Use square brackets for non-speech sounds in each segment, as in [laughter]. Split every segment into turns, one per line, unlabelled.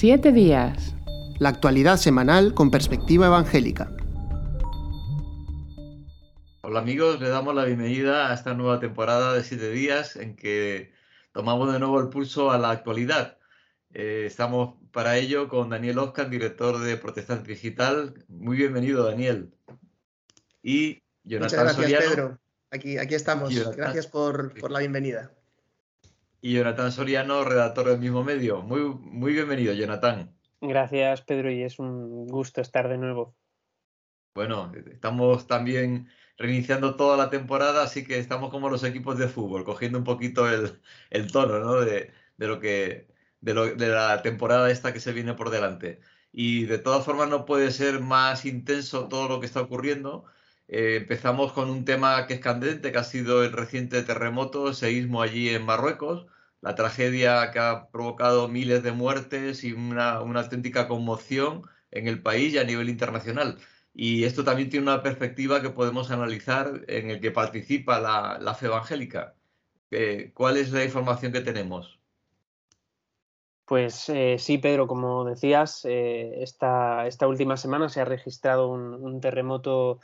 Siete días.
La actualidad semanal con perspectiva evangélica.
Hola amigos, le damos la bienvenida a esta nueva temporada de siete días en que tomamos de nuevo el pulso a la actualidad. Eh, estamos para ello con Daniel Oscar, director de Protestante Digital. Muy bienvenido, Daniel.
Y Jonathan Muchas gracias, Pedro. Aquí, aquí estamos. gracias por, por, la bienvenida.
Y Jonathan Soriano, redactor del mismo medio. Muy, muy bienvenido, Jonathan.
Gracias, Pedro, y es un gusto estar de nuevo.
Bueno, estamos también reiniciando toda la temporada, así que estamos como los equipos de fútbol, cogiendo un poquito el, el tono ¿no? de, de, lo que, de, lo, de la temporada esta que se viene por delante. Y de todas formas no puede ser más intenso todo lo que está ocurriendo. Eh, empezamos con un tema que es candente, que ha sido el reciente terremoto, el seísmo allí en Marruecos, la tragedia que ha provocado miles de muertes y una, una auténtica conmoción en el país y a nivel internacional. Y esto también tiene una perspectiva que podemos analizar en el que participa la, la fe evangélica. Eh, ¿Cuál es la información que tenemos?
Pues eh, sí, Pedro, como decías, eh, esta, esta, última semana se ha registrado un, terremoto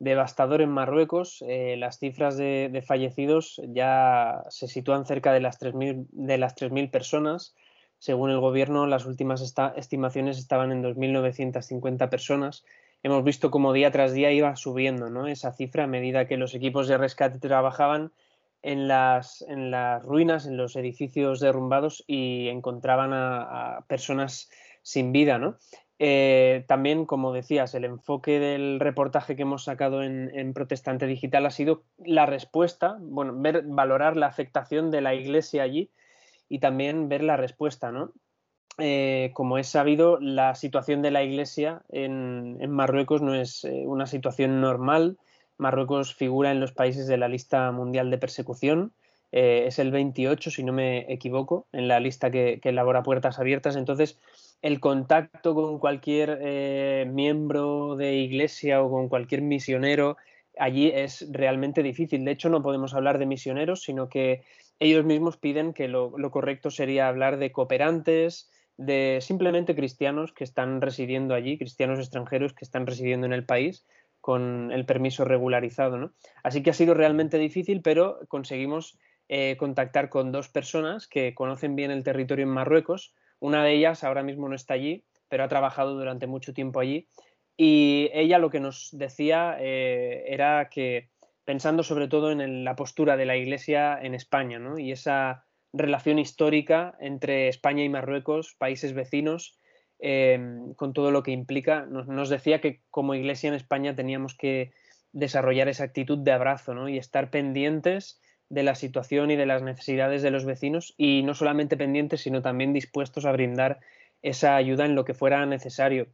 devastador en Marruecos. Eh, las cifras de, fallecidos ya se sitúan cerca de las 3.000 de las 3.000 personas. Según el gobierno, las últimas estimaciones estaban en 2.950 personas. Hemos visto cómo día tras día iba subiendo esa cifra a medida que los equipos de rescate trabajaban en las, en las ruinas, en los edificios derrumbados y encontraban a, personas sin vida, ¿no? Eh, también, como decías, el enfoque del reportaje que hemos sacado en, Protestante Digital ha sido la respuesta, bueno, ver, valorar la afectación de la iglesia allí y también ver la respuesta, ¿no? Eh, como es sabido, la situación de la iglesia en, Marruecos no es eh, una situación normal, Marruecos figura en los países de la lista mundial de persecución. Eh, es el 28, si no me equivoco, en la lista que, elabora Puertas Abiertas. Entonces, el contacto con cualquier eh, miembro de iglesia o con cualquier misionero allí es realmente difícil. De hecho, no podemos hablar de misioneros, sino que ellos mismos piden que lo, correcto sería hablar de cooperantes, de simplemente cristianos que están residiendo allí, cristianos extranjeros que están residiendo en el país con el permiso regularizado. ¿no? Así que ha sido realmente difícil, pero conseguimos eh, contactar con dos personas que conocen bien el territorio en Marruecos. Una de ellas ahora mismo no está allí, pero ha trabajado durante mucho tiempo allí. Y ella lo que nos decía eh, era que, pensando sobre todo en la postura de la Iglesia en España y esa relación histórica entre España y Marruecos, países vecinos, Em, con todo lo que implica. Nos, decía que como iglesia en España teníamos que desarrollar esa actitud de abrazo y estar pendientes de la situación y de las necesidades de los vecinos y no solamente pendientes, sino también dispuestos a brindar esa ayuda en lo que fuera necesario.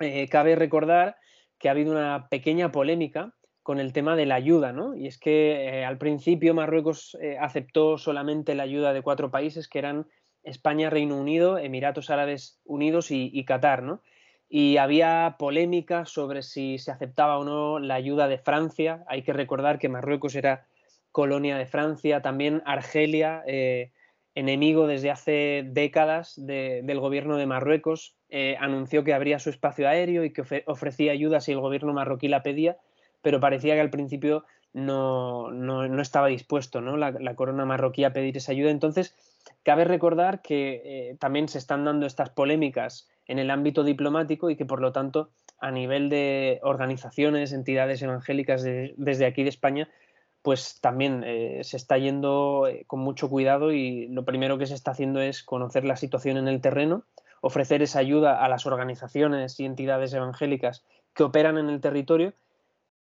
Eh, cabe recordar que ha habido una pequeña polémica con el tema de la ayuda, ¿no? Y es que eh, al principio Marruecos eh, aceptó solamente la ayuda de cuatro países que eran España, Reino Unido, Emiratos Árabes Unidos y, Qatar, ¿no? Y había polémica sobre si se aceptaba o no la ayuda de Francia. Hay que recordar que Marruecos era colonia de Francia, también Argelia, eh, enemigo desde hace décadas del gobierno de Marruecos, eh, anunció que abría su espacio aéreo y que ofrecía ayuda si el gobierno marroquí la pedía, pero parecía que al principio no, estaba dispuesto ¿no? La, la, corona marroquí a pedir esa ayuda. Entonces, Cabe recordar que eh, también se están dando estas polémicas en el ámbito diplomático y que por lo tanto a nivel de organizaciones, entidades evangélicas desde aquí de España, pues también eh, se está yendo eh, con mucho cuidado y lo primero que se está haciendo es conocer la situación en el terreno, ofrecer esa ayuda a las organizaciones y entidades evangélicas que operan en el territorio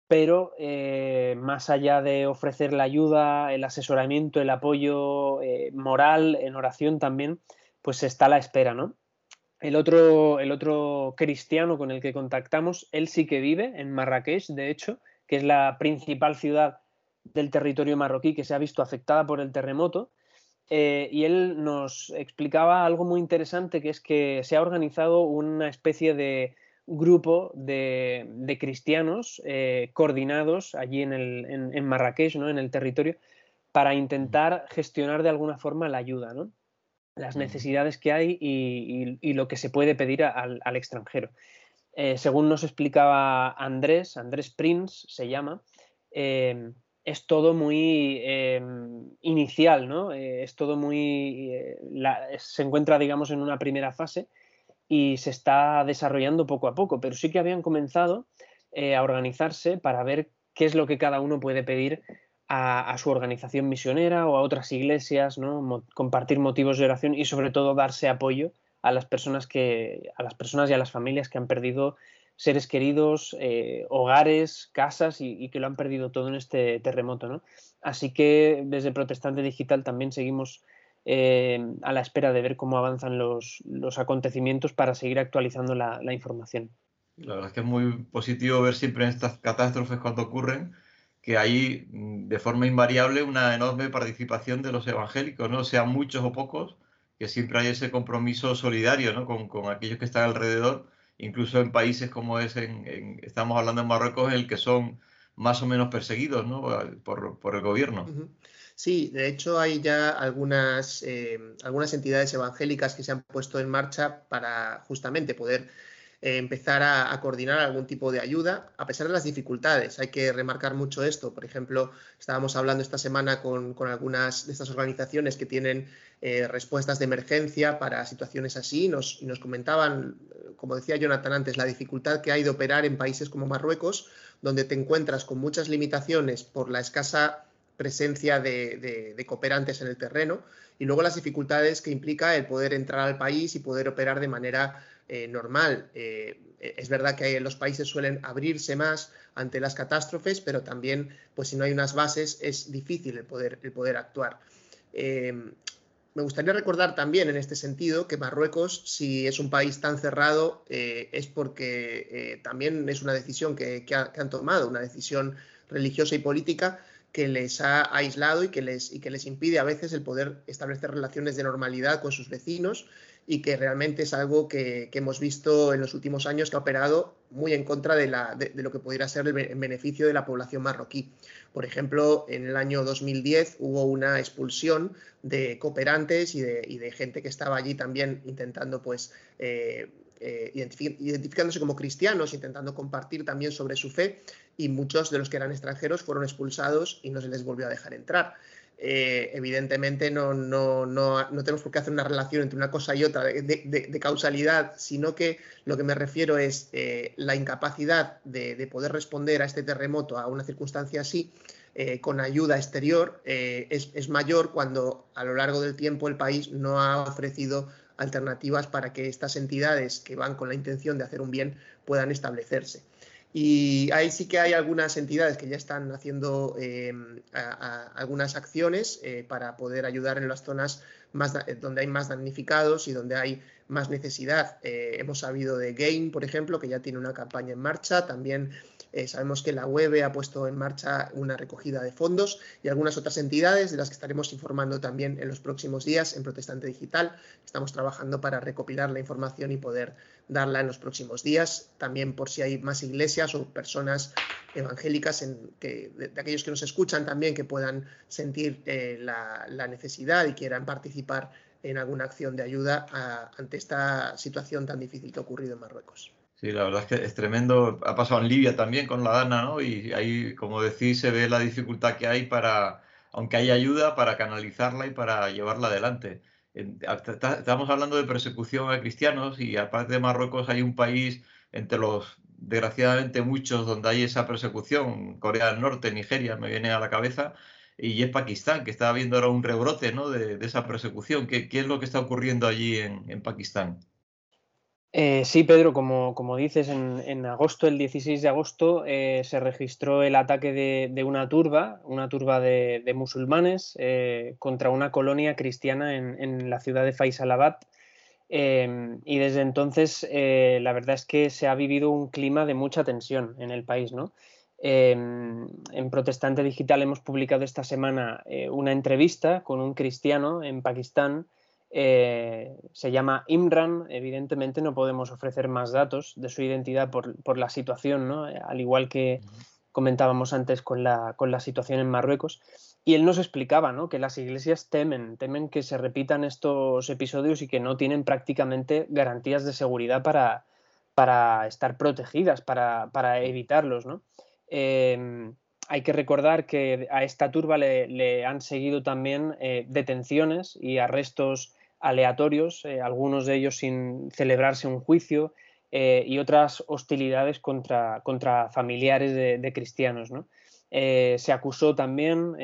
pero eh, más allá de ofrecer la ayuda, el asesoramiento, el apoyo moral, en oración también, pues está la espera, ¿no? El otro, el otro cristiano con el que contactamos, él sí que vive en Marrakech, de hecho, que es la principal ciudad del territorio marroquí que se ha visto afectada por el terremoto. Eh, y él nos explicaba algo muy interesante, que es que se ha organizado una especie de, grupo de, cristianos eh, coordinados allí en, el, en, Marrakech, ¿no? en el territorio, para intentar gestionar de alguna forma la ayuda. ¿no? las necesidades que hay y, lo que se puede pedir al, extranjero. Eh, según nos explicaba Andrés, Andrés Prince se llama, es todo muy em, inicial, ¿no? Eh, es todo muy... Eh, se encuentra, digamos, en una primera fase y se está desarrollando poco a poco, pero sí que habían comenzado a organizarse para ver qué es lo que cada uno puede pedir a, su organización misionera o a otras iglesias, ¿no? compartir motivos de oración y sobre todo darse apoyo a las personas que a las personas y a las familias que han perdido seres queridos, eh, hogares, casas y, que lo han perdido todo en este terremoto. ¿no? Así que desde Protestante Digital también seguimos eh, a la espera de ver cómo avanzan los, acontecimientos para seguir actualizando la, la, información.
La verdad es que es muy positivo ver siempre en estas catástrofes cuando ocurren que hay mm, de forma invariable una enorme participación de los evangélicos, ¿no? sean muchos o pocos, que siempre hay ese compromiso solidario ¿no? con, con aquellos que están alrededor, incluso en países como es, en, estamos hablando en Marruecos, en el que son más o menos perseguidos ¿no? por, por, el gobierno.
Sí, de hecho hay ya algunas, eh, algunas entidades evangélicas que se han puesto en marcha para justamente poder eh, empezar a, coordinar algún tipo de ayuda, a pesar de las dificultades. Hay que remarcar mucho esto. Por ejemplo, estábamos hablando esta semana con, algunas de estas organizaciones que tienen eh, respuestas de emergencia para situaciones así nos, y nos comentaban, como decía Jonathan antes, la dificultad que hay de operar en países como Marruecos, donde te encuentras con muchas limitaciones por la escasa presencia de, de, cooperantes en el terreno y luego las dificultades que implica el poder entrar al país y poder operar de manera eh, normal. Eh, es verdad que los países suelen abrirse más ante las catástrofes, pero también, pues si no hay unas bases, es difícil el poder, el poder actuar. Eh, me gustaría recordar también en este sentido que Marruecos, si es un país tan cerrado, es porque también es una decisión que, han tomado, una decisión religiosa y política que les ha aislado y que les, y que les impide a veces el poder establecer relaciones de normalidad con sus vecinos y que realmente es algo que, hemos visto en los últimos años que ha operado muy en contra de, lo que pudiera ser el beneficio de la población marroquí. Por ejemplo, en el año 2010 hubo una expulsión de cooperantes y de, gente que estaba allí también intentando pues, eh, eh, identificándose como cristianos, intentando compartir también sobre su fe y muchos de los que eran extranjeros fueron expulsados y no se les volvió a dejar entrar. Eh, evidentemente no, no, no, no, tenemos por qué hacer una relación entre una cosa y otra de, causalidad, sino que lo que me refiero es eh, la incapacidad de, poder responder a este terremoto, a una circunstancia así, eh, con ayuda exterior, es, es, mayor cuando a lo largo del tiempo el país no ha ofrecido alternativas para que estas entidades que van con la intención de hacer un bien puedan establecerse. Y ahí sí que hay algunas entidades que ya están haciendo em, algunas acciones eh, para poder ayudar en las zonas más, donde hay más damnificados y donde hay más necesidad. Eh, hemos sabido de Gain, por ejemplo, que ya tiene una campaña en marcha. También eh, sabemos que la web ha puesto en marcha una recogida de fondos y algunas otras entidades de las que estaremos informando también en los próximos días en Protestante Digital. Estamos trabajando para recopilar la información y poder darla en los próximos días. También por si hay más iglesias o personas evangélicas en que, de, aquellos que nos escuchan también que puedan sentir eh, la, necesidad y quieran participar en alguna acción de ayuda ante esta situación tan difícil que ha ocurrido en Marruecos.
Sí, la verdad es que es tremendo. Ha pasado en Libia también con la Dana, ¿no? Y ahí, como decís, se ve la dificultad que hay para, aunque hay ayuda, para canalizarla y para llevarla adelante. Estamos hablando de persecución a cristianos y aparte de Marruecos hay un país entre los, desgraciadamente, muchos donde hay esa persecución. Corea del Norte, Nigeria, me viene a la cabeza. Y es Pakistán, que está habiendo ahora un rebrote ¿no? de, esa persecución. ¿Qué, ¿Qué, es lo que está ocurriendo allí en, en Pakistán?
Eh, sí, Pedro, como, como dices, en, agosto, el 16 de agosto, eh, se registró el ataque de, una turba, una turba de, musulmanes, eh, contra una colonia cristiana en, la ciudad de Faisalabad. Em, y desde entonces, la verdad es que se ha vivido un clima de mucha tensión en el país. ¿no? Em, en Protestante Digital hemos publicado esta semana una entrevista con un cristiano en Pakistán eh, se llama Imran, evidentemente no podemos ofrecer más datos de su identidad por, la situación, ¿no? al igual que comentábamos antes con la, con la, situación en Marruecos. Y él nos explicaba ¿no? que las iglesias temen, temen que se repitan estos episodios y que no tienen prácticamente garantías de seguridad para, para estar protegidas, para, para evitarlos. ¿no? Em, hay que recordar que a esta turba le, han seguido también eh, detenciones y arrestos aleatorios, eh, algunos de ellos sin celebrarse un juicio eh, y otras hostilidades contra, contra familiares de, cristianos. se acusó también,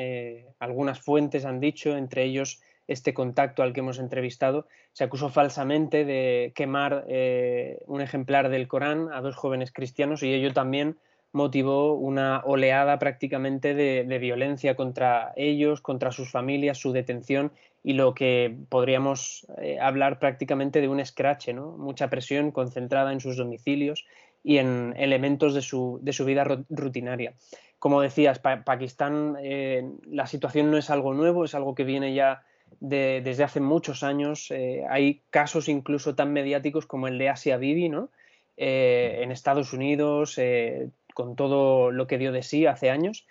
algunas fuentes han dicho, entre ellos este contacto al que hemos entrevistado, se acusó falsamente de quemar un ejemplar del Corán a dos jóvenes cristianos y ello también motivó una oleada prácticamente de, violencia contra ellos, contra sus familias, su detención y lo que podríamos eh, hablar prácticamente de un escrache, ¿no? mucha presión concentrada en sus domicilios y en elementos de su, vida rutinaria. Como decías, Pakistán, eh, la situación no es algo nuevo, es algo que viene ya desde hace muchos años. Eh, hay casos incluso tan mediáticos como el de Asia Bibi, ¿no? en Estados Unidos, con todo lo que dio de sí hace años.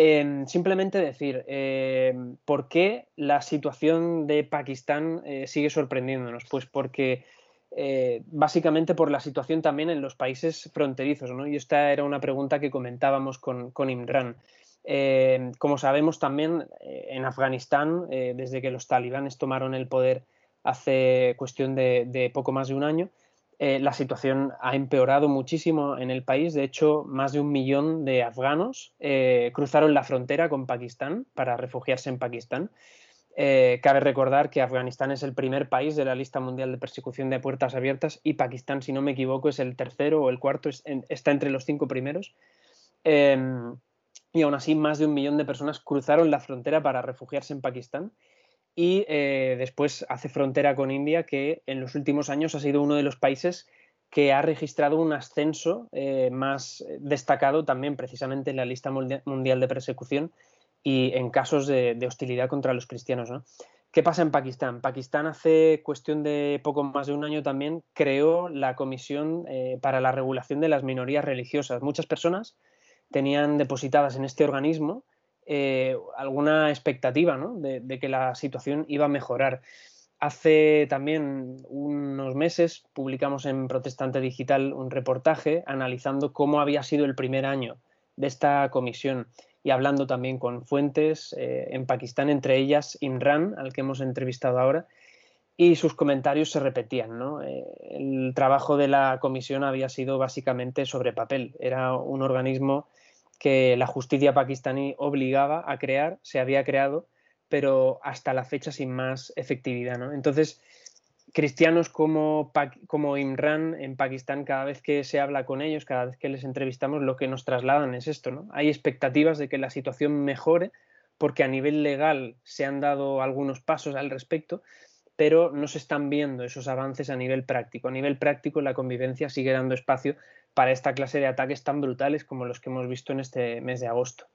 Em, simplemente decir, em, ¿por qué la situación de Pakistán eh, sigue sorprendiéndonos? Pues porque eh, básicamente por la situación también en los países fronterizos, ¿no? Y esta era una pregunta que comentábamos con, Imran. Em, como sabemos también eh, en Afganistán, desde que los talibanes tomaron el poder hace cuestión de poco más de un año, eh, la situación ha empeorado muchísimo en el país. De hecho, más de un millón de afganos eh, cruzaron la frontera con Pakistán para refugiarse en Pakistán. Eh, cabe recordar que Afganistán es el primer país de la lista mundial de persecución de puertas abiertas y Pakistán, si no me equivoco, es el tercero o el cuarto, está entre los cinco primeros. Em, y aún así, más de un millón de personas cruzaron la frontera para refugiarse en Pakistán y eh, después hace frontera con India, que en los últimos años ha sido uno de los países que ha registrado un ascenso eh, más destacado también precisamente en la lista mundial de persecución y en casos de, hostilidad contra los cristianos. ¿Qué pasa en Pakistán? Pakistán hace cuestión de poco más de un año también creó la Comisión eh, para la Regulación de las Minorías Religiosas. Muchas personas tenían depositadas en este organismo eh, alguna expectativa de, que la situación iba a mejorar. Hace también unos meses publicamos en Protestante Digital un reportaje analizando cómo había sido el primer año de esta comisión y hablando también con fuentes eh, en Pakistán, entre ellas Imran, al que hemos entrevistado ahora, y sus comentarios se repetían. Eh, el trabajo de la comisión había sido básicamente sobre papel. Era un organismo que la justicia pakistaní obligaba a crear, se había creado, pero hasta la fecha sin más efectividad. ¿no? Entonces, cristianos como, como Imran en Pakistán, cada vez que se habla con ellos, cada vez que les entrevistamos, lo que nos trasladan es esto. ¿no? Hay expectativas de que la situación mejore porque a nivel legal se han dado algunos pasos al respecto, pero no se están viendo esos avances a nivel práctico. A nivel práctico la convivencia sigue dando espacio para esta clase de ataques tan brutales como los que hemos visto en este mes de agosto.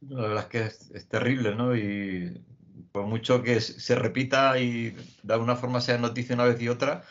La verdad es que es, terrible, ¿no? Y por mucho que se repita y de alguna forma sea noticia una vez y otra,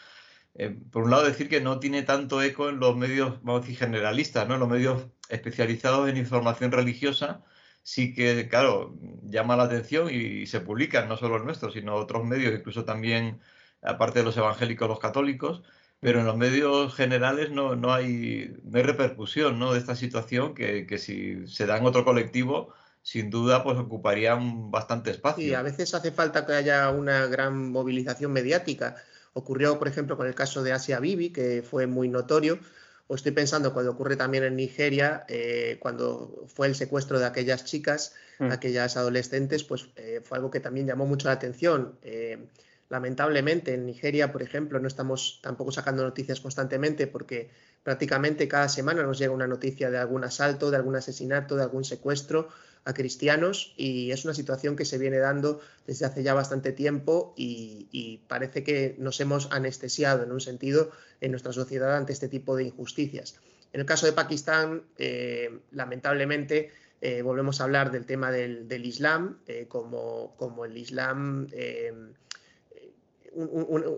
eh, por un lado decir que no tiene tanto eco en los medios, vamos a decir, generalistas, ¿no? En los medios especializados en información religiosa, sí que, claro, llama la atención y se publican, no solo los nuestros, sino otros medios, incluso también, aparte de los evangélicos, los católicos, pero en los medios generales no, no, hay, no hay repercusión ¿no? de esta situación que, que, si se da en otro colectivo, sin duda, pues ocuparían bastante espacio.
Y a veces hace falta que haya una gran movilización mediática. Ocurrió, por ejemplo, con el caso de Asia Bibi, que fue muy notorio. O estoy pensando cuando ocurre también en Nigeria, eh, cuando fue el secuestro de aquellas chicas, mm. aquellas adolescentes, pues eh, fue algo que también llamó mucho la atención. Eh, Lamentablemente en Nigeria, por ejemplo, no estamos tampoco sacando noticias constantemente porque prácticamente cada semana nos llega una noticia de algún asalto, de algún asesinato, de algún secuestro a cristianos y es una situación que se viene dando desde hace ya bastante tiempo y, parece que nos hemos anestesiado en un sentido en nuestra sociedad ante este tipo de injusticias. En el caso de Pakistán, eh, lamentablemente, eh, volvemos a hablar del tema del, Islam, eh, como, como, el Islam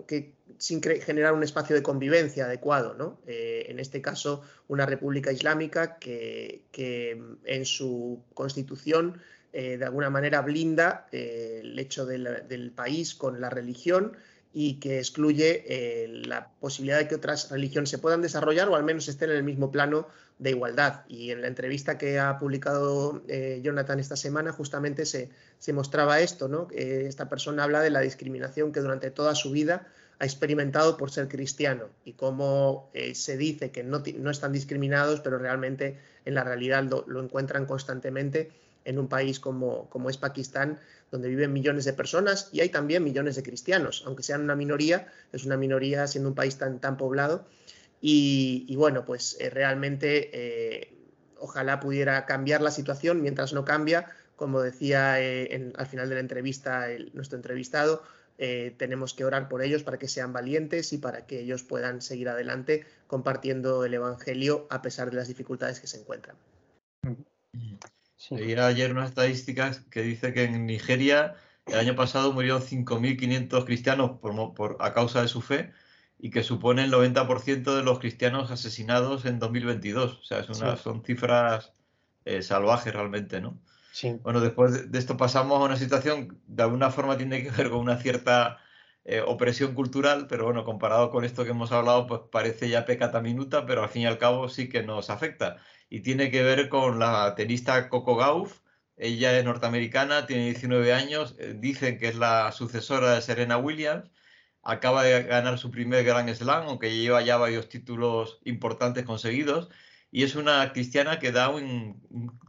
que sin generar un espacio de convivencia adecuado. ¿no? Eh, en este caso, una república islámica que, en su constitución eh, de alguna manera blinda eh, el hecho del país con la religión y que excluye la posibilidad de que otras religiones se puedan desarrollar o al menos estén en el mismo plano de igualdad. Y en la entrevista que ha publicado Jonathan esta semana justamente se, se mostraba esto, ¿no? esta persona habla de la discriminación que durante toda su vida ha experimentado por ser cristiano y cómo eh, se dice que no, no, están discriminados, pero realmente en la realidad lo, encuentran constantemente en un país como, como, es Pakistán, donde viven millones de personas y hay también millones de cristianos, aunque sean una minoría, es una minoría siendo un país tan, tan poblado. Y, bueno, pues eh, realmente eh, ojalá pudiera cambiar la situación, mientras no cambia, como decía al final de la entrevista nuestro entrevistado, eh, tenemos que orar por ellos para que sean valientes y para que ellos puedan seguir adelante compartiendo el Evangelio a pesar de las dificultades que se encuentran.
Sí. ayer unas estadísticas que dice que en Nigeria el año pasado murieron 5.500 cristianos por, a causa de su fe y que supone el 90% de los cristianos asesinados en 2022. O sea, son cifras eh, salvajes realmente, ¿no? Bueno, después de esto pasamos a una situación, de alguna forma tiene que ver con una cierta eh, opresión cultural, pero bueno, comparado con esto que hemos hablado, pues parece ya pecata minuta, pero al fin y al cabo sí que nos afecta. Y tiene que ver con la tenista Coco Gauff. Ella es norteamericana, tiene 19 años, eh, dicen que es la sucesora de Serena Williams. Acaba de ganar su primer Grand Slam, aunque lleva ya varios títulos importantes conseguidos y es una cristiana que da un,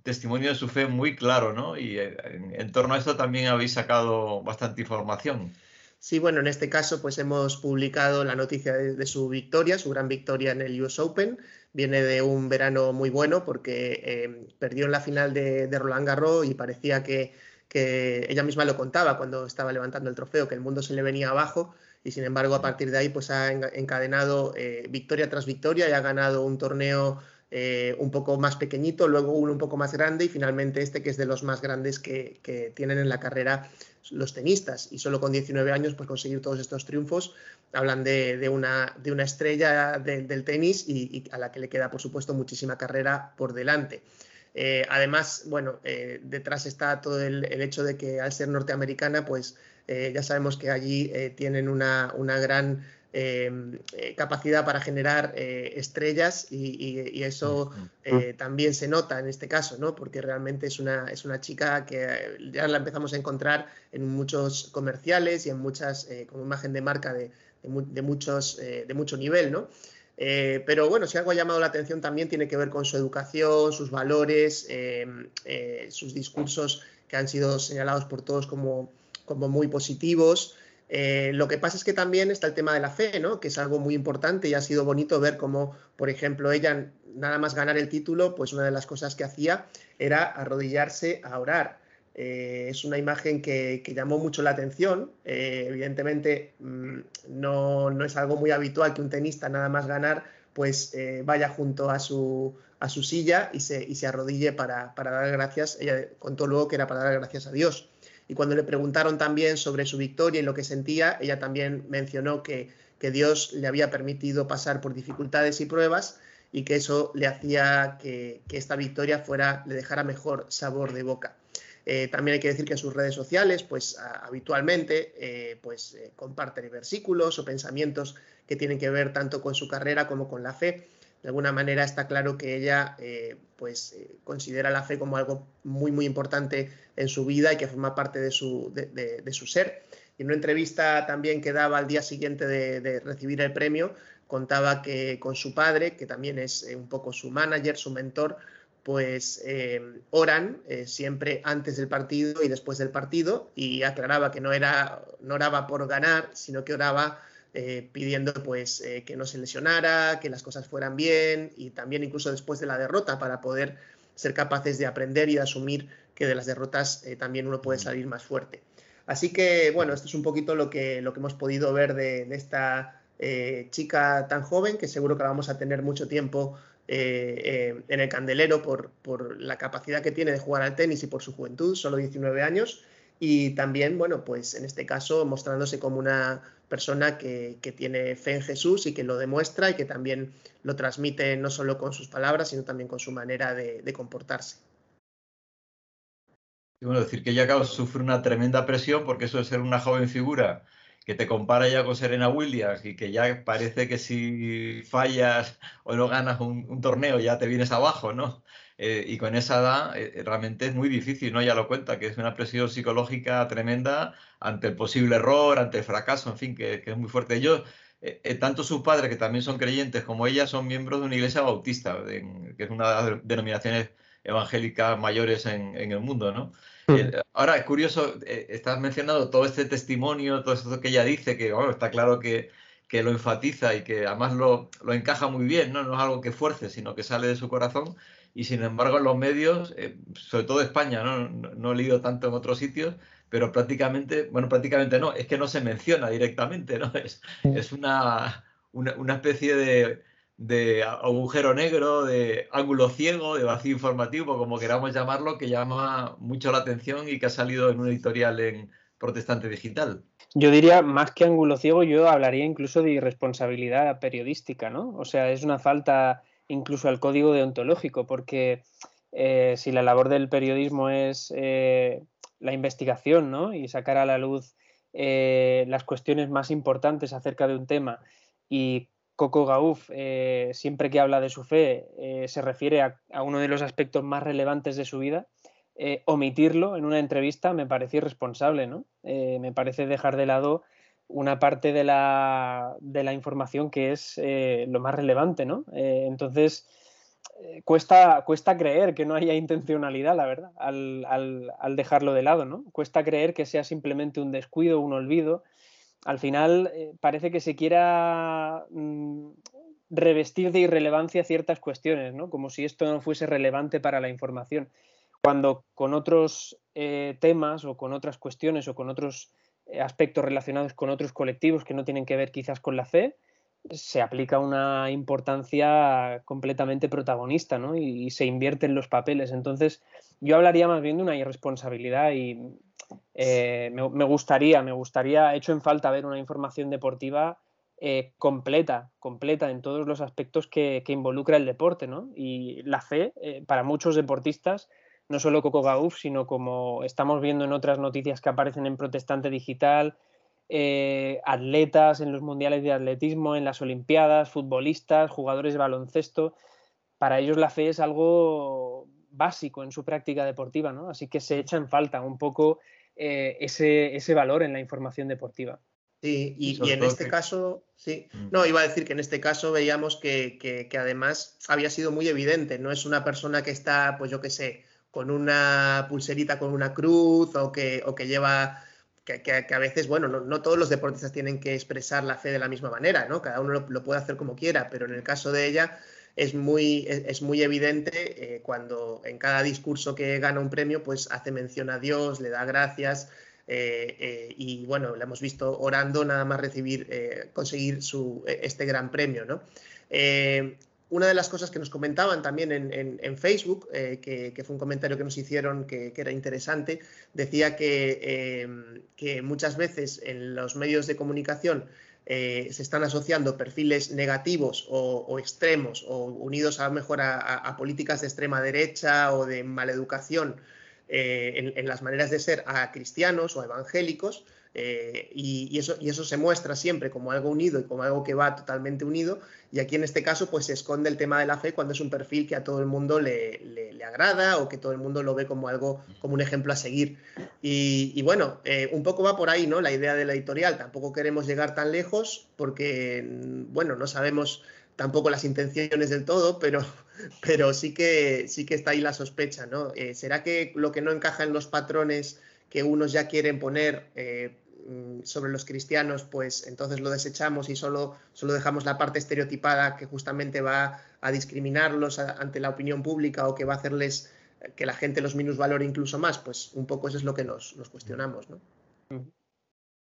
testimonio de su fe muy claro, ¿no? Y eh, en, torno a esto también habéis sacado bastante información.
Sí, bueno, en este caso pues hemos publicado la noticia de, su victoria, su gran victoria en el US Open. Viene de un verano muy bueno porque eh, perdió en la final de, Roland Garros y parecía que, ella misma lo contaba cuando estaba levantando el trofeo, que el mundo se le venía abajo y sin embargo a partir de ahí pues ha encadenado eh, victoria tras victoria y ha ganado un torneo eh, un poco más pequeñito, luego uno un poco más grande y finalmente este que es de los más grandes que, tienen en la carrera los tenistas. Y solo con 19 años, pues conseguir todos estos triunfos, hablan de, una, de una, estrella del tenis y, a la que le queda, por supuesto, muchísima carrera por delante. Eh, además, bueno, eh, detrás está todo el, hecho de que al ser norteamericana, pues ya sabemos que allí tienen una, una gran capacidad para generar eh, estrellas y, eso eh, también se nota en este caso, ¿no? porque realmente es una, es una chica que ya la empezamos a encontrar en muchos comerciales y en muchas, como imagen de marca de, muchos, de mucho nivel. ¿no? pero bueno, si algo ha llamado la atención también tiene que ver con su educación, sus valores, em, sus discursos que han sido señalados por todos como, como muy positivos. Eh, lo que pasa es que también está el tema de la fe, ¿no? que es algo muy importante y ha sido bonito ver cómo, por ejemplo, ella, nada más ganar el título, pues una de las cosas que hacía era arrodillarse a orar. Eh, es una imagen que, llamó mucho la atención. Eh, evidentemente, mm, no, es algo muy habitual que un tenista, nada más ganar, pues vaya junto a su, a su silla y se, y se arrodille para, para dar gracias. Ella contó luego que era para dar gracias a Dios. Y cuando le preguntaron también sobre su victoria y lo que sentía, ella también mencionó que, Dios le había permitido pasar por dificultades y pruebas y que eso le hacía que, esta victoria fuera, le dejara mejor sabor de boca. Eh, también hay que decir que en sus redes sociales, pues habitualmente, eh, pues eh, comparten versículos o pensamientos que tienen que ver tanto con su carrera como con la fe de alguna manera está claro que ella eh, pues, eh, considera la fe como algo muy, muy importante en su vida y que forma parte de su, de, su ser. Y en una entrevista también que daba al día siguiente de, recibir el premio, contaba que con su padre, que también es eh, un poco su manager, su mentor, pues oran siempre antes del partido y después del partido y aclaraba que no, era, no oraba por ganar, sino que oraba eh, pidiendo pues, eh, que no se lesionara, que las cosas fueran bien y también incluso después de la derrota para poder ser capaces de aprender y de asumir que de las derrotas eh, también uno puede salir más fuerte. Así que bueno, esto es un poquito lo que, lo que hemos podido ver de, esta chica tan joven, que seguro que la vamos a tener mucho tiempo en el candelero por, por la capacidad que tiene de jugar al tenis y por su juventud, solo 19 años y también, bueno, pues en este caso mostrándose como una persona que, tiene fe en Jesús y que lo demuestra y que también lo transmite no solo con sus palabras, sino también con su manera de, comportarse.
Y bueno, decir que ya sufre una tremenda presión porque eso de ser una joven figura que te compara ya con Serena Williams y que ya parece que si fallas o no ganas un torneo ya te vienes abajo, ¿no? Eh, y con esa edad eh, realmente es muy difícil, ¿no? Ya lo cuenta, que es una presión psicológica tremenda ante el posible error, ante el fracaso, en fin, que, es muy fuerte. Ellos, eh, tanto sus padres, que también son creyentes, como ella, son miembros de una iglesia bautista, que es una de las denominaciones evangélicas mayores en, el mundo, ¿no? Mm. ahora, es curioso, estás mencionando todo este testimonio, todo esto que ella dice, que está claro que, que lo enfatiza y que además lo, lo encaja muy bien, ¿no? No es algo que fuerce, sino que sale de su corazón y sin embargo en los medios, eh, sobre todo España, ¿no? ¿no? he leído tanto en otros sitios, pero prácticamente, bueno, prácticamente no, es que no se menciona directamente, ¿no? [laughs] Es, es una, una, especie de, de, agujero negro, de ángulo ciego, de vacío informativo, como queramos llamarlo, que llama mucho la atención y que ha salido en un editorial en Protestante Digital.
Yo diría, más que ángulo ciego, yo hablaría incluso de irresponsabilidad periodística, ¿no? O sea, es una falta incluso al código deontológico, porque eh, si la labor del periodismo es eh, la investigación ¿no? y sacar a la luz eh, las cuestiones más importantes acerca de un tema y Coco Gauff, siempre que habla de su fe, se refiere a, uno de los aspectos más relevantes de su vida, omitirlo en una entrevista me parece irresponsable, ¿no? me parece dejar de lado una parte de la, de la información que es eh, lo más relevante, ¿no? Eh, entonces, eh, cuesta, cuesta creer que no haya intencionalidad, la verdad, al, al, dejarlo de lado, ¿no? Cuesta creer que sea simplemente un descuido, un olvido. Al final parece que se quiera mm, revestir de irrelevancia ciertas cuestiones, ¿no? Como si esto no fuese relevante para la información. Cuando con otros temas o con otras cuestiones o con otros aspectos relacionados con otros colectivos que no tienen que ver quizás con la fe, se aplica una importancia completamente protagonista ¿no? y, se invierten los papeles. Entonces, yo hablaría más bien de una irresponsabilidad y eh, me, gustaría, me gustaría, hecho en falta ver una información deportiva eh, completa, completa en todos los aspectos que, involucra el deporte. ¿no? Y la fe, eh, para muchos deportistas, no solo Coco Gauff, sino como estamos viendo en otras noticias que aparecen en Protestante Digital, eh, atletas en los mundiales de atletismo, en las Olimpiadas, futbolistas, jugadores de baloncesto. Para ellos la fe es algo básico en su práctica deportiva, ¿no? Así que se echa en falta un poco eh, ese, valor en la información deportiva.
Sí, y, en este caso, sí, mm. no, iba a decir que en este caso veíamos que, que, además había sido muy evidente, no es una persona que está, pues yo qué sé, con una pulserita con una cruz o que, o que lleva, que, a veces, bueno, no, todos los deportistas tienen que expresar la fe de la misma manera, ¿no? Cada uno lo, puede hacer como quiera, pero en el caso de ella es muy, es, muy evidente eh, cuando en cada discurso que gana un premio, pues hace mención a Dios, le da gracias. Eh, eh, y bueno, la hemos visto orando nada más recibir, conseguir su, este gran premio, ¿no? Una de las cosas que nos comentaban también en, Facebook, eh, que, fue un comentario que nos hicieron que, era interesante, decía em, que, muchas veces en los medios de comunicación eh, se están asociando perfiles negativos o, extremos o unidos a lo mejor a, políticas de extrema derecha o de maleducación eh, en, las maneras de ser a cristianos o evangélicos. Y, eso, y eso se muestra siempre como algo unido y como algo que va totalmente unido y aquí en este caso, pues se esconde el tema de la fe cuando es un perfil que a todo el mundo le, agrada o que todo el mundo lo ve como algo, como un ejemplo a seguir. Y, bueno, eh, un poco va por ahí, ¿no? La idea de la editorial. Tampoco queremos llegar tan lejos porque, bueno, no sabemos tampoco las intenciones del todo, pero, pero sí, que, sí que está ahí la sospecha, ¿no? Eh, ¿Será que lo que no encaja en los patrones que unos ya quieren poner eh, Mm, sobre los cristianos, pues entonces lo desechamos y solo, solo dejamos la parte estereotipada que justamente va a discriminarlos ante la opinión pública o que va a hacerles que la gente los minusvalore incluso más, pues un poco eso es lo que nos, cuestionamos, ¿no?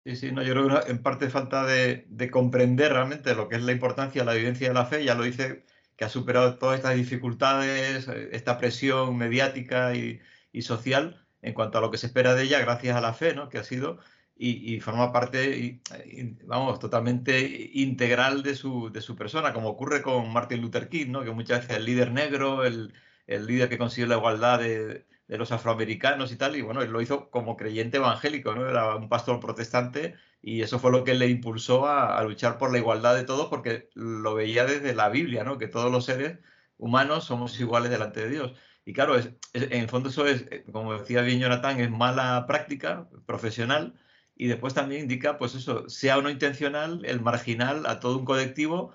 Sí, sí, no, yo creo que en parte falta de, comprender realmente lo que es la importancia de la vivencia de la fe, ya lo dice que ha superado todas estas dificultades, esta presión mediática y social, en cuanto a lo que se espera de ella gracias a la fe, ¿no? Que ha sido y, forma parte, vamos, totalmente integral de su, persona, como ocurre con Martin Luther King, ¿no? Que muchas veces el líder negro, el, líder que consiguió la igualdad de, los afroamericanos y tal, y bueno, él lo hizo como creyente evangélico, ¿no? Era un pastor protestante y eso fue lo que le impulsó a, luchar por la igualdad de todos porque lo veía desde la Biblia, ¿no? Que todos los seres humanos somos iguales delante de Dios. Y claro, es, en el fondo eso es, eh, como decía bien Jonathan, es mala práctica profesional y después también indica, pues eso, sea o no intencional, el marginal a todo un colectivo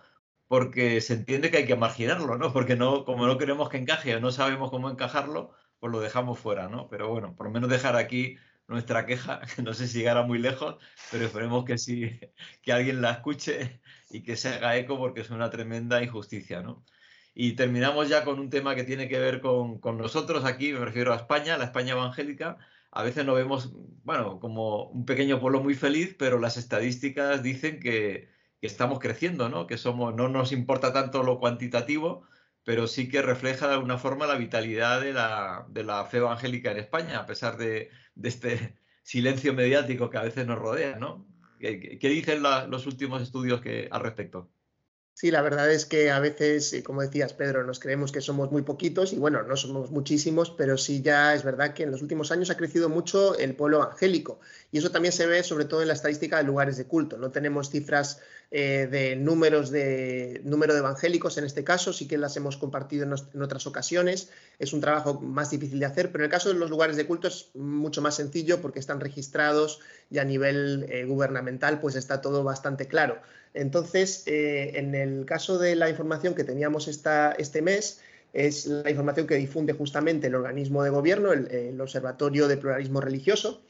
porque se entiende que hay que marginarlo, ¿no? Porque no, como no queremos que encaje o no sabemos cómo encajarlo, pues lo dejamos fuera, ¿no? Pero bueno, por lo menos dejar aquí nuestra queja, que [laughs] no sé si llegará muy lejos, pero esperemos que sí, [laughs] que alguien la escuche y que se haga eco porque es una tremenda injusticia, ¿no? Y terminamos ya con un tema que tiene que ver con, con nosotros aquí, me refiero a España, la España evangélica. A veces nos vemos, bueno, como un pequeño pueblo muy feliz, pero las estadísticas dicen que, que estamos creciendo, ¿no? Que somos, no nos importa tanto lo cuantitativo, pero sí que refleja de alguna forma la vitalidad de la, de la fe evangélica en España, a pesar de, de, este [laughs] silencio mediático que a veces nos rodea, ¿no? ¿Qué, dicen los últimos estudios que, al respecto?
Sí, la verdad es que a veces, eh, como decías, Pedro, nos creemos que somos muy poquitos y bueno, no somos muchísimos, pero sí ya es verdad que en los últimos años ha crecido mucho el pueblo evangélico y eso también se ve sobre todo en la estadística de lugares de culto. No tenemos cifras eh, de números de número de evangélicos en este caso, sí que las hemos compartido en, otras ocasiones. Es un trabajo más difícil de hacer, pero en el caso de los lugares de culto es mucho más sencillo porque están registrados y a nivel eh, gubernamental pues está todo bastante claro. Entonces, eh, en el caso de la información que teníamos esta, este mes, es la información que difunde justamente el organismo de gobierno, el Observatorio de Pluralismo Religioso,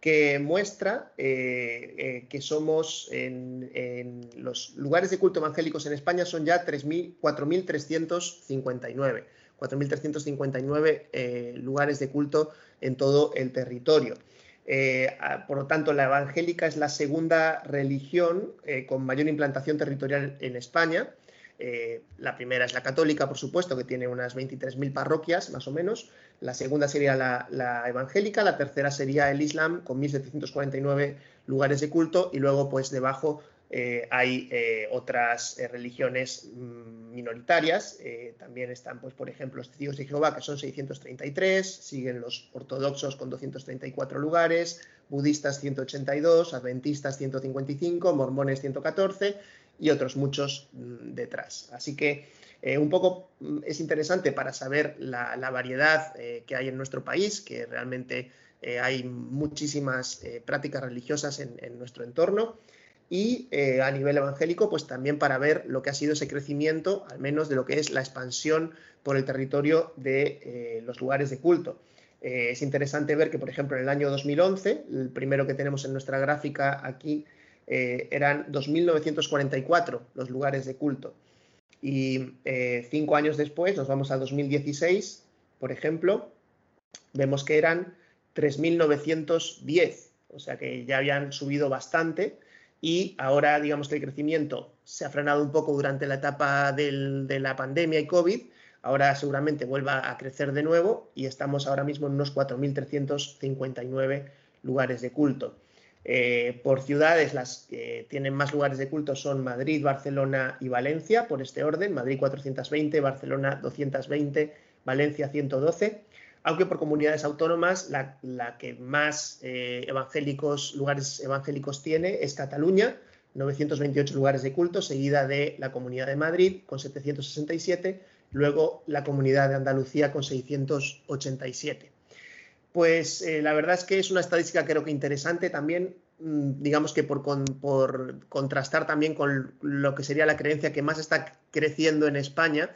que muestra eh, eh, que somos en, los lugares de culto evangélicos en España son ya 4.359. 4.359 eh, lugares de culto en todo el territorio. por lo tanto, la evangélica es la segunda religión con mayor implantación territorial en España. La primera es la católica, por supuesto, que tiene unas 23.000 parroquias, más o menos. La segunda sería la, evangélica, la tercera sería el Islam, con 1.749 lugares de culto, y luego, pues debajo eh, hay eh, otras eh, religiones mm, minoritarias. también están, pues, por ejemplo, los testigos de Jehová, que son 633, siguen los ortodoxos con 234 lugares, budistas 182, adventistas 155, mormones 114 y otros muchos mm, detrás. Así que eh, un poco mm, es interesante para saber la, variedad eh, que hay en nuestro país, que realmente eh, hay muchísimas prácticas religiosas en, nuestro entorno. Y a nivel evangélico, pues también para ver lo que ha sido ese crecimiento, al menos de lo que es la expansión por el territorio de los lugares de culto. es interesante ver que, por ejemplo, en el año 2011, el primero que tenemos en nuestra gráfica aquí, eran 2.944 los lugares de culto. Y eh, cinco años después, nos vamos a 2016, por ejemplo, vemos que eran 3.910, o sea que ya habían subido bastante y ahora digamos que el crecimiento se ha frenado un poco durante la etapa de la pandemia y COVID, ahora seguramente vuelva a crecer de nuevo y estamos ahora mismo en unos 4.359 lugares de culto. Eh, por ciudades, las que tienen más lugares de culto son Madrid, Barcelona y Valencia, por este orden. Madrid 420, Barcelona 220, Valencia 112. Aunque por comunidades autónomas, la, que más eh, evangélicos, lugares evangélicos tiene es Cataluña, 928 lugares de culto, seguida de la Comunidad de Madrid con 767, luego la Comunidad de Andalucía con 687 pues eh, la verdad es que es una estadística creo que interesante también, mm, digamos que por, contrastar también con lo que sería la creencia que más está creciendo en España,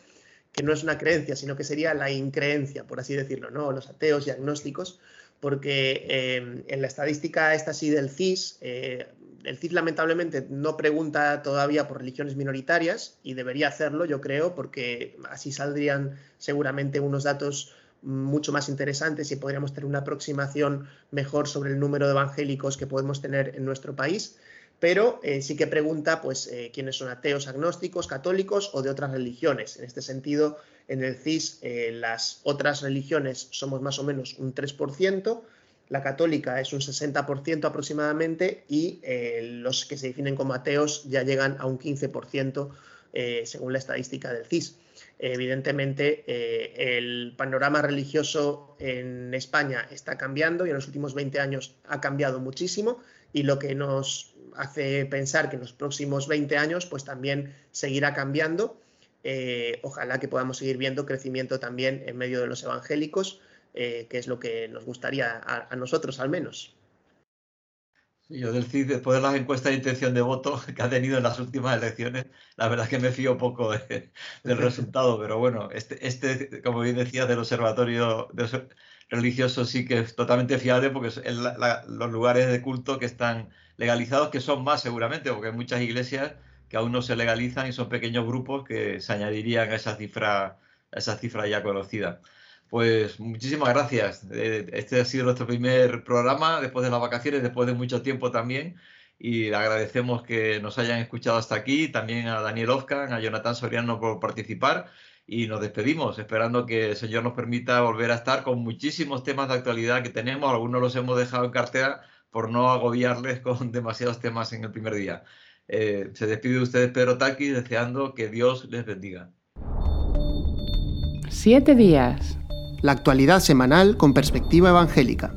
que no es una creencia, sino que sería la increencia, por así decirlo, ¿no? Los ateos y agnósticos, porque em, en la estadística esta sí del CIS, eh, el CIS lamentablemente no pregunta todavía por religiones minoritarias y debería hacerlo, yo creo, porque así saldrían seguramente unos datos mucho más interesantes y podríamos tener una aproximación mejor sobre el número de evangélicos que podemos tener en nuestro país, pero eh, sí que pregunta pues eh, quiénes son ateos, agnósticos, católicos o de otras religiones. En este sentido, en el CIS eh, las otras religiones somos más o menos un 3%, la católica es un 60% aproximadamente y los que se definen como ateos ya llegan a un 15% eh, según la estadística del CIS. Evidentemente, eh, el panorama religioso en España está cambiando y en los últimos 20 años ha cambiado muchísimo y lo que nos hace pensar que en los próximos 20 años pues también seguirá cambiando. ojalá que podamos seguir viendo crecimiento también en medio de los evangélicos eh, que es lo que nos gustaría a, nosotros al menos.
Yo del después de las encuestas de intención de voto [laughs] que ha tenido en las últimas elecciones, la verdad es que me fío poco del resultado, pero bueno, este, este, como bien decías, del observatorio religioso sí que es totalmente fiable porque es los lugares de culto que están legalizados, que son más seguramente, porque hay muchas iglesias que aún no se legalizan y son pequeños grupos que se añadirían a esa cifra, a esa cifra ya conocida. Pues muchísimas gracias. Eh, este ha sido nuestro primer programa después de las vacaciones, después de mucho tiempo también. Y agradecemos que nos hayan escuchado hasta aquí. También a Daniel Oscan, a Jonathan Soriano por participar. Y nos despedimos, esperando que el Señor nos permita volver a estar con muchísimos temas de actualidad que tenemos. Algunos los hemos dejado en cartera por no agobiarles [laughs] con demasiados temas en el primer día. Eh, se despide de ustedes Pedro Taki, deseando que Dios les bendiga.
Siete días
la actualidad semanal con perspectiva evangélica.